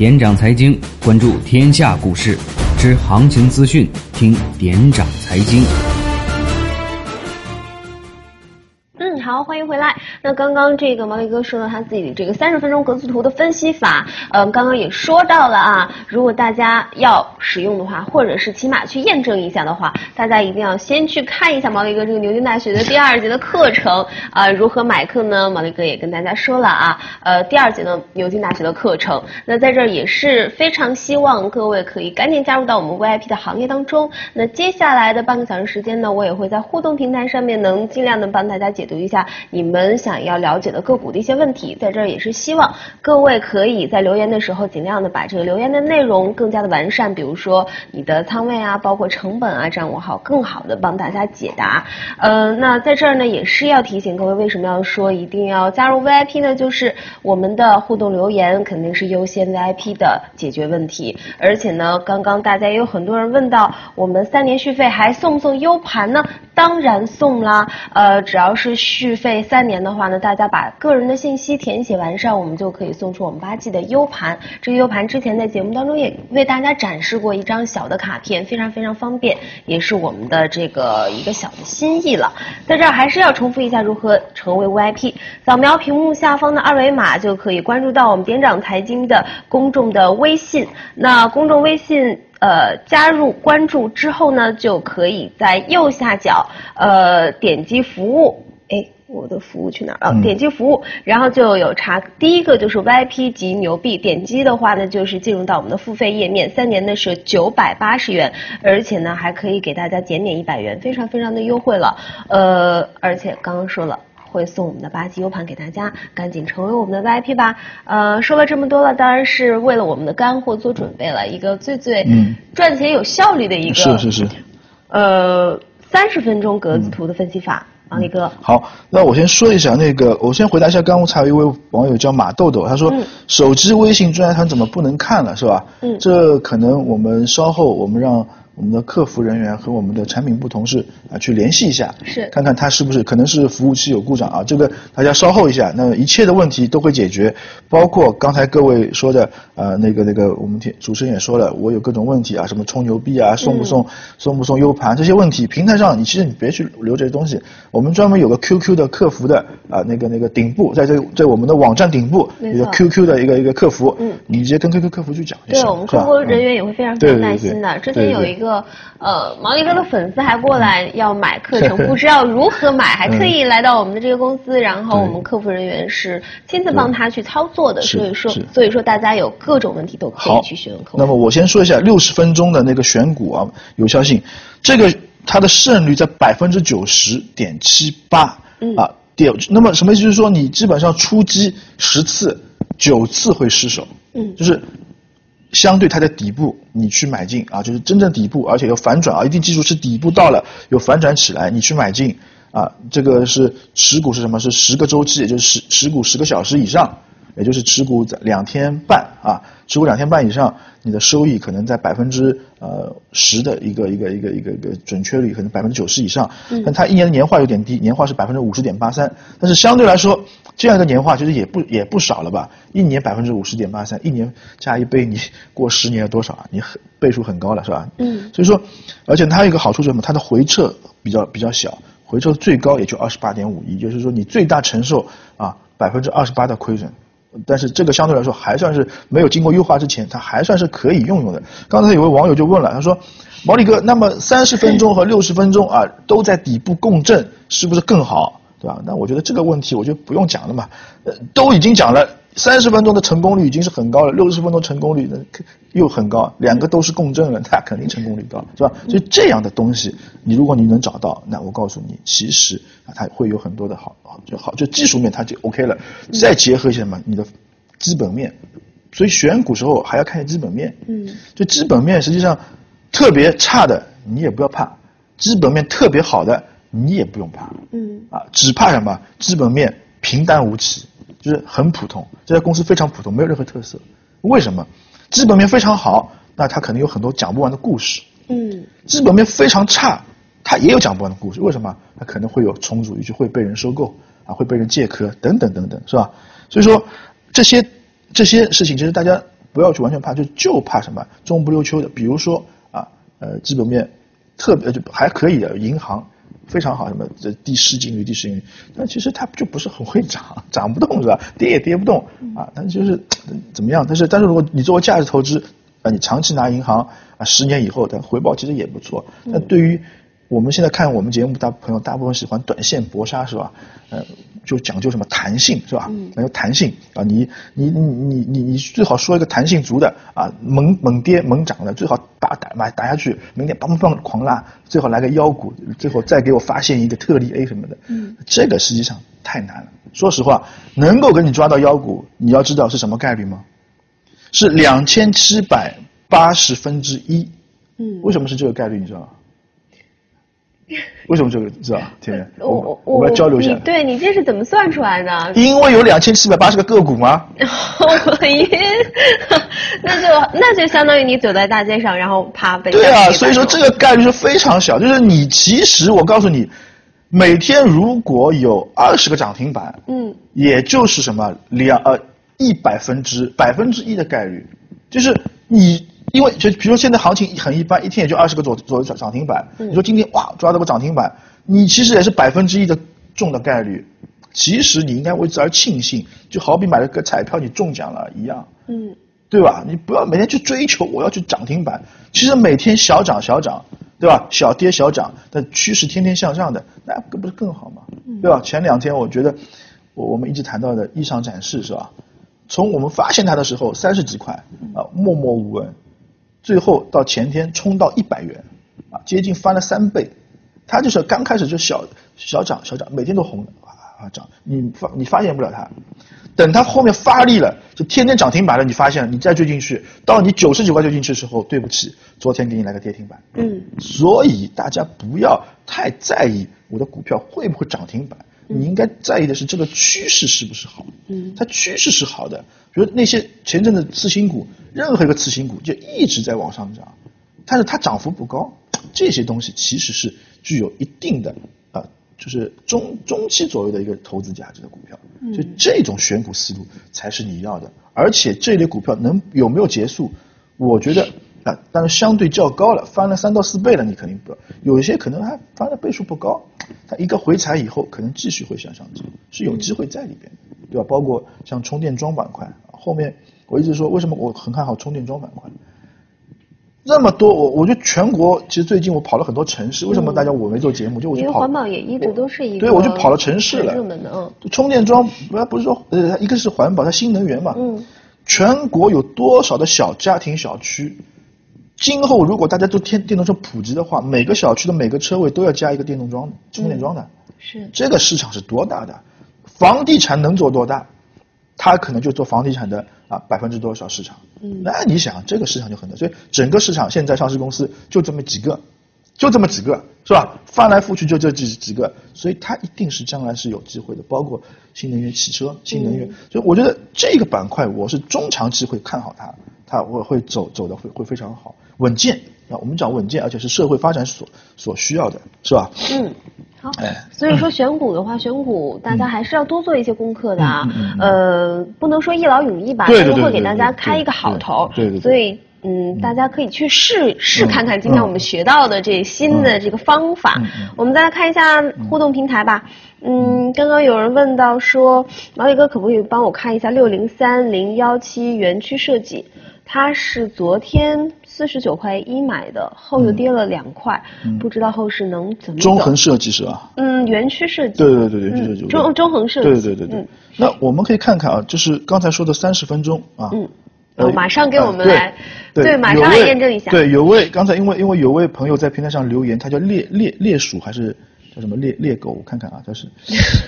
点掌财经，关注天下股市，知行情资讯，听点掌财经。欢迎回来。那刚刚这个毛利哥说了他自己的这个三十分钟格子图的分析法，嗯，刚刚也说到了啊。如果大家要使用的话，或者是起码去验证一下的话，大家一定要先去看一下毛利哥这个牛津大学的第二节的课程啊。如何买课呢？毛利哥也跟大家说了啊。呃，第二节的牛津大学的课程，那在这儿也是非常希望各位可以赶紧加入到我们 VIP 的行业当中。那接下来的半个小时时间呢，我也会在互动平台上面能尽量的帮大家解读一下。你们想要了解的个股的一些问题，在这儿也是希望各位可以在留言的时候尽量的把这个留言的内容更加的完善，比如说你的仓位啊，包括成本啊，掌握好，更好的帮大家解答。呃，那在这儿呢，也是要提醒各位，为什么要说一定要加入 VIP 呢？就是我们的互动留言肯定是优先 VIP 的解决问题，而且呢，刚刚大家也有很多人问到，我们三年续费还送不送 U 盘呢？当然送啦，呃，只要是续费三年的话呢，大家把个人的信息填写完善，我们就可以送出我们八 G 的 U 盘。这个 U 盘之前在节目当中也为大家展示过一张小的卡片，非常非常方便，也是我们的这个一个小的心意了。在这儿还是要重复一下如何成为 VIP，扫描屏幕下方的二维码就可以关注到我们点掌财经的公众的微信。那公众微信。呃，加入关注之后呢，就可以在右下角呃点击服务，哎，我的服务去哪儿啊？点击服务，然后就有查，第一个就是 VIP 级牛币，点击的话呢，就是进入到我们的付费页面，三年呢是九百八十元，而且呢还可以给大家减免一百元，非常非常的优惠了。呃，而且刚刚说了。会送我们的八 G U 盘给大家，赶紧成为我们的 VIP 吧。呃，说了这么多了，当然是为了我们的干货做准备了，一个最最赚钱有效率的一个是是是，呃，三十分钟格子图的分析法，王力哥。好，那我先说一下那个，我先回答一下刚才有一位网友叫马豆豆，他说手机微信专家团怎么不能看了是吧？嗯，这可能我们稍后我们让。我们的客服人员和我们的产品部同事啊，去联系一下，是。看看他是不是可能是服务器有故障啊？这个大家稍后一下，那一切的问题都会解决，包括刚才各位说的呃那个那个我们主持人也说了，我有各种问题啊，什么充牛币啊，送不送送不送 U 盘这些问题，平台上你其实你别去留这些东西，我们专门有个 QQ 的客服的啊那个那个顶部，在这在我们的网站顶部有个 QQ 的一个一个客服，嗯，你直接跟 QQ 客服去讲对我们客服人员也会非常非常耐心的，之前有一个。呃，毛利哥的粉丝还过来要买课程，不知道如何买，还特意来到我们的这个公司，然后我们客服人员是亲自帮他去操作的，所以说，所以说大家有各种问题都可以去询问客服。那么我先说一下六十分钟的那个选股啊，有效性，这个它的胜率在百分之九十点七八，啊，点，那么什么意思？就是说你基本上出击十次，九次会失手，嗯，就是。相对它的底部，你去买进啊，就是真正底部，而且有反转啊，一定记住是底部到了，有反转起来，你去买进啊，这个是持股是什么？是十个周期，也就是十持股十个小时以上，也就是持股两天半啊，持股两天半以上，你的收益可能在百分之呃十的一个一个一个一个一个准确率，可能百分之九十以上，但它一年的年化有点低，年化是百分之五十点八三，但是相对来说。这样一个年化其实也不也不少了吧？一年百分之五十点八三，一年加一倍，你过十年多少啊？你很倍数很高了，是吧？嗯。所以说，而且它有一个好处是什么？它的回撤比较比较小，回撤最高也就二十八点五一，就是说你最大承受啊百分之二十八的亏损，但是这个相对来说还算是没有经过优化之前，它还算是可以用用的。刚才有位网友就问了，他说：“毛利哥，那么三十分钟和六十分钟啊都在底部共振，是不是更好？”对吧？那我觉得这个问题我就不用讲了嘛，呃，都已经讲了，三十分钟的成功率已经是很高了，六十分钟成功率呢又很高，两个都是共振了，那肯定成功率高，是吧？所以这样的东西，你如果你能找到，那我告诉你，其实啊，它会有很多的好，就好，就技术面它就 OK 了，再结合一些什么，你的基本面，所以选股时候还要看基本面，嗯，就基本面实际上特别差的你也不要怕，基本面特别好的。你也不用怕，嗯，啊，只怕什么？基本面平淡无奇，就是很普通。这家公司非常普通，没有任何特色。为什么？基本面非常好，那它可能有很多讲不完的故事。嗯，基本面非常差，它也有讲不完的故事。为什么？它可能会有重组，以及会被人收购，啊，会被人借壳，等等等等，是吧？所以说，这些这些事情，其实大家不要去完全怕，就就怕什么中不溜秋的，比如说啊，呃，基本面特别就还可以的银行。非常好，什么这低市净率、低市盈率，但其实它就不是很会涨，涨不动是吧？跌也跌不动啊，但就是怎么样？但是但是如果你作为价值投资啊，你长期拿银行啊，十年以后的回报其实也不错。那对于我们现在看我们节目，大朋友大部分喜欢短线搏杀是吧？呃，就讲究什么弹性是吧？嗯。有弹性啊，你你你你你你最好说一个弹性足的啊，猛猛跌猛涨的，最好把打买打下去，明天梆梆梆狂拉，最好来个妖股，最后再给我发现一个特例 A 什么的。嗯。这个实际上太难了。说实话，能够给你抓到妖股，你要知道是什么概率吗？是两千七百八十分之一。嗯。为什么是这个概率？你知道吗？为什么这个知道？天天，我我们来交流一下。对你这是怎么算出来的？因为有两千七百八十个个股吗？那就那就相当于你走在大街上，然后啪被。对啊，所以说这个概率是非常小。就是你其实我告诉你，每天如果有二十个涨停板，嗯，也就是什么两呃一百分之百分之一的概率，就是你。因为就比如说现在行情很一般，一天也就二十个左左右涨涨停板。你说今天哇抓到个涨停板，你其实也是百分之一的中的概率。其实你应该为之而庆幸，就好比买了个彩票你中奖了一样。嗯，对吧？你不要每天去追求我要去涨停板，其实每天小涨小涨，对吧？小跌小涨，但趋势天天向上的，那不是更好吗？对吧？前两天我觉得我我们一直谈到的异常展示是吧？从我们发现它的时候三十几块啊默默无闻。最后到前天冲到一百元，啊，接近翻了三倍，它就是刚开始就小小涨小涨，每天都红的，啊涨，你发你发现不了它，等它后面发力了，就天天涨停板了，你发现你再追进去，到你九十九块追进去的时候，对不起，昨天给你来个跌停板，嗯，所以大家不要太在意我的股票会不会涨停板。你应该在意的是这个趋势是不是好？嗯，它趋势是好的，比如那些前阵的次新股，任何一个次新股就一直在往上涨，但是它涨幅不高，这些东西其实是具有一定的啊，就是中中期左右的一个投资价值的股票，就这种选股思路才是你要的，而且这类股票能有没有结束？我觉得。啊，但是相对较高了，翻了三到四倍了，你肯定不，有一些可能还翻的倍数不高，它一个回踩以后，可能继续会向上走，是有机会在里边，对吧？包括像充电桩板块，后面我一直说，为什么我很看好充电桩板块？那么多，我我觉得全国其实最近我跑了很多城市，为什么大家我没做节目？就我去跑，环保也一直都是一个，对，我就跑了城市了。充电桩不不是说呃，一个是环保，它新能源嘛。嗯。全国有多少的小家庭小区？今后如果大家都电电动车普及的话，每个小区的每个车位都要加一个电动桩、充电桩的。是。这个市场是多大的？房地产能做多大？它可能就做房地产的啊百分之多少市场？嗯。那你想，这个市场就很大，所以整个市场现在上市公司就这么几个，就这么几个，是吧？翻来覆去就这几几个，所以它一定是将来是有机会的。包括新能源汽车、新能源，所以我觉得这个板块我是中长期会看好它，它我会走走的会会非常好。稳健啊，我们讲稳健，而且是社会发展所所需要的，是吧？嗯，好。哎，所以说选股的话，选股大家还是要多做一些功课的啊。呃，不能说一劳永逸吧，对对对，会给大家开一个好头。对对。所以，嗯，大家可以去试试看看今天我们学到的这新的这个方法。我们再来看一下互动平台吧。嗯，刚刚有人问到说，毛宇哥可不可以帮我看一下六零三零幺七园区设计？它是昨天。四十九块一买的，后又跌了两块，不知道后市能怎么中横设计是吧？嗯，园区设计。对对对对，就是中中横设计。对对对对。那我们可以看看啊，就是刚才说的三十分钟啊。嗯。哦，马上给我们来。对，马上来验证一下。对，有位刚才因为因为有位朋友在平台上留言，他叫猎猎猎鼠还是叫什么猎猎狗？我看看啊，他是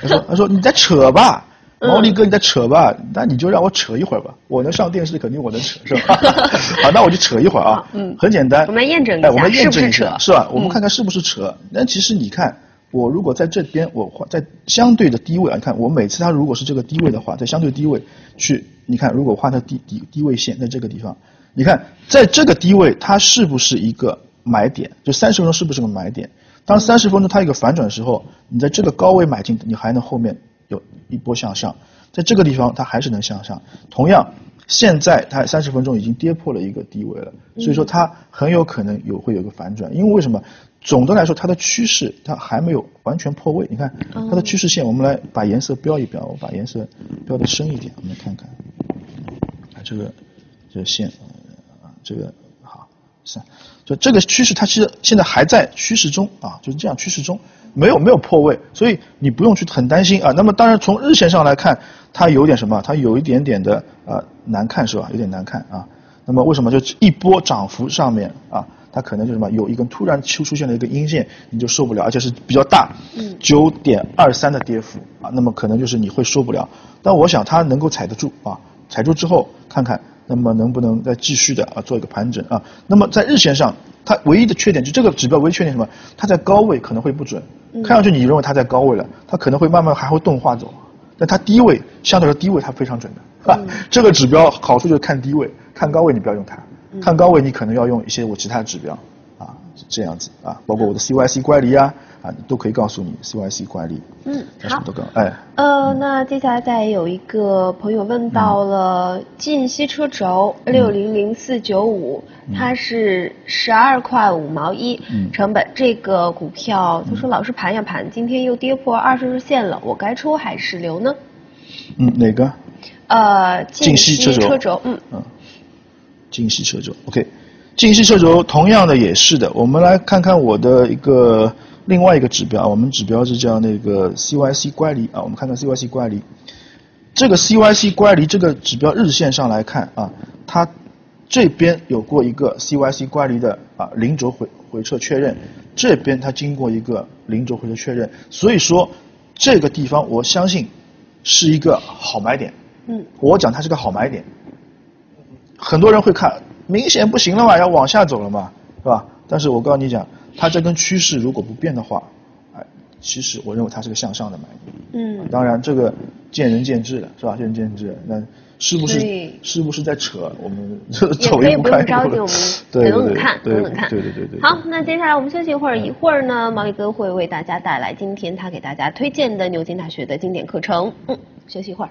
他说他说你在扯吧。毛利哥，你在扯吧？那你就让我扯一会儿吧。我能上电视，肯定我能扯，是吧？好，那我就扯一会儿啊。嗯，很简单。我们验证一下，我们验证一下，是吧？我们看看是不是扯。那其实你看，我如果在这边，我在相对的低位啊，你看我每次它如果是这个低位的话，在相对低位去，你看如果画它低低低位线在这个地方，你看在这个低位它是不是一个买点？就三十分钟是不是个买点？当三十分钟它一个反转的时候，你在这个高位买进，你还能后面。有一波向上，在这个地方它还是能向上。同样，现在它三十分钟已经跌破了一个低位了，所以说它很有可能有会有一个反转，因为为什么？总的来说，它的趋势它还没有完全破位。你看它的趋势线，我们来把颜色标一标，我把颜色标的深一点，我们来看看。啊，这个这个线啊，这个好，是，就这个趋势它其实现在还在趋势中啊，就是这样趋势中，没有没有破位，所以你不用去很担心啊。那么当然从日线上来看，它有点什么？它有一点点的呃难看是吧？有点难看啊。那么为什么就一波涨幅上面啊？它可能就什么有一根突然出出现了一个阴线，你就受不了，而且是比较大，九点二三的跌幅啊，那么可能就是你会受不了。但我想它能够踩得住啊，踩住之后看看，那么能不能再继续的啊做一个盘整啊？那么在日线上，它唯一的缺点就这个指标唯一缺点什么？它在高位可能会不准，看上去你认为它在高位了，它可能会慢慢还会钝化走，但它低位相对来说低位它非常准的，啊，这个指标好处就是看低位，看高位你不要用它。看高位，你可能要用一些我其他的指标，啊，是这样子啊，包括我的 CYC 乖离啊，啊，都可以告诉你 CYC 乖离。嗯，好。哎。呃，那接下来再有一个朋友问到了近西车轴六零零四九五，它是十二块五毛一成本，这个股票他说老是盘呀盘，今天又跌破二十日线了，我该出还是留呢？嗯，哪个？呃，近西车轴，嗯嗯。近西车轴，OK，近视射轴同样的也是的。我们来看看我的一个另外一个指标，我们指标是叫那个 CYC 乖离啊。我们看看 CYC 乖离，这个 CYC 乖离这个指标日线上来看啊，它这边有过一个 CYC 乖离的啊零轴回回撤确认，这边它经过一个零轴回撤确认，所以说这个地方我相信是一个好买点。嗯，我讲它是个好买点。很多人会看，明显不行了嘛，要往下走了嘛，是吧？但是我告诉你讲，它这根趋势如果不变的话，哎，其实我认为它是个向上的买点。嗯。当然这个见仁见智了，是吧？见仁见智。那是不是是不是在扯？我们走一步看一步。对等等看，等等看。对对对对。好，那接下来我们休息一会儿，一会儿呢，毛利哥会为大家带来今天他给大家推荐的牛津大学的经典课程。嗯，休息一会儿。